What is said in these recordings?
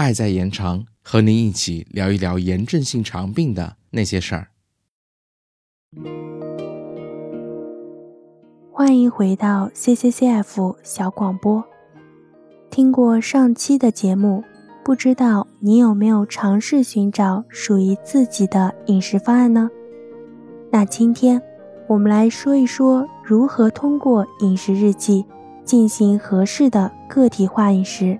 爱在延长，和您一起聊一聊炎症性肠病的那些事儿。欢迎回到 CCCF 小广播。听过上期的节目，不知道你有没有尝试寻找属于自己的饮食方案呢？那今天我们来说一说如何通过饮食日记进行合适的个体化饮食。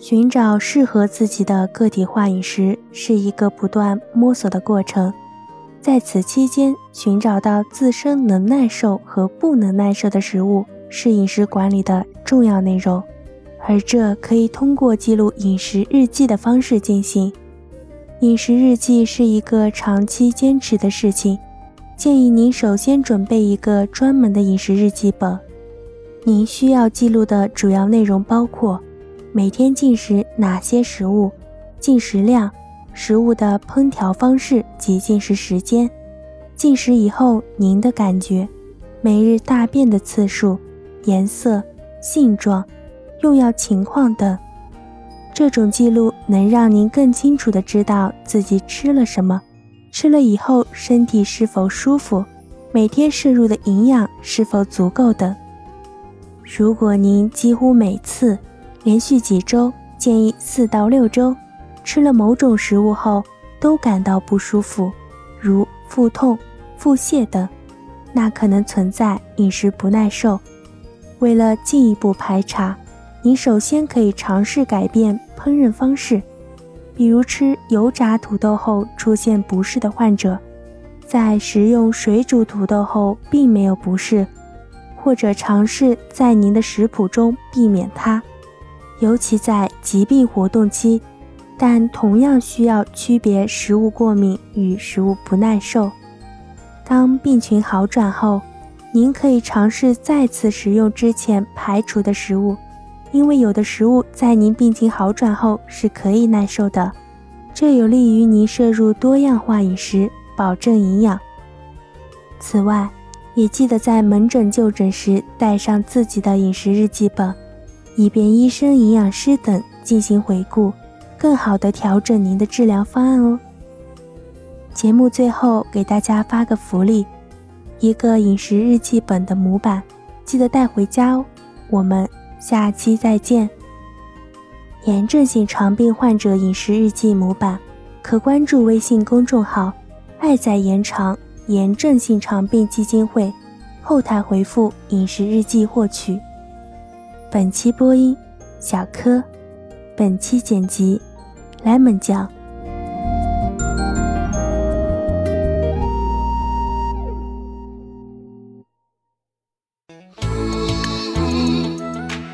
寻找适合自己的个体化饮食是一个不断摸索的过程。在此期间，寻找到自身能耐受和不能耐受的食物是饮食管理的重要内容，而这可以通过记录饮食日记的方式进行。饮食日记是一个长期坚持的事情，建议您首先准备一个专门的饮食日记本。您需要记录的主要内容包括每天进食哪些食物，进食量。食物的烹调方式及进食时间，进食以后您的感觉，每日大便的次数、颜色、性状、用药情况等。这种记录能让您更清楚地知道自己吃了什么，吃了以后身体是否舒服，每天摄入的营养是否足够等。如果您几乎每次、连续几周，建议四到六周。吃了某种食物后都感到不舒服，如腹痛、腹泻等，那可能存在饮食不耐受。为了进一步排查，您首先可以尝试改变烹饪方式，比如吃油炸土豆后出现不适的患者，在食用水煮土豆后并没有不适，或者尝试在您的食谱中避免它，尤其在疾病活动期。但同样需要区别食物过敏与食物不耐受。当病情好转后，您可以尝试再次食用之前排除的食物，因为有的食物在您病情好转后是可以耐受的。这有利于您摄入多样化饮食，保证营养。此外，也记得在门诊就诊时带上自己的饮食日记本，以便医生、营养师等进行回顾。更好的调整您的治疗方案哦。节目最后给大家发个福利，一个饮食日记本的模板，记得带回家哦。我们下期再见。炎症性肠病患者饮食日记模板，可关注微信公众号“爱在延长炎症性肠病基金会”，后台回复“饮食日记”获取。本期播音：小柯。本期剪辑。lemon 酱。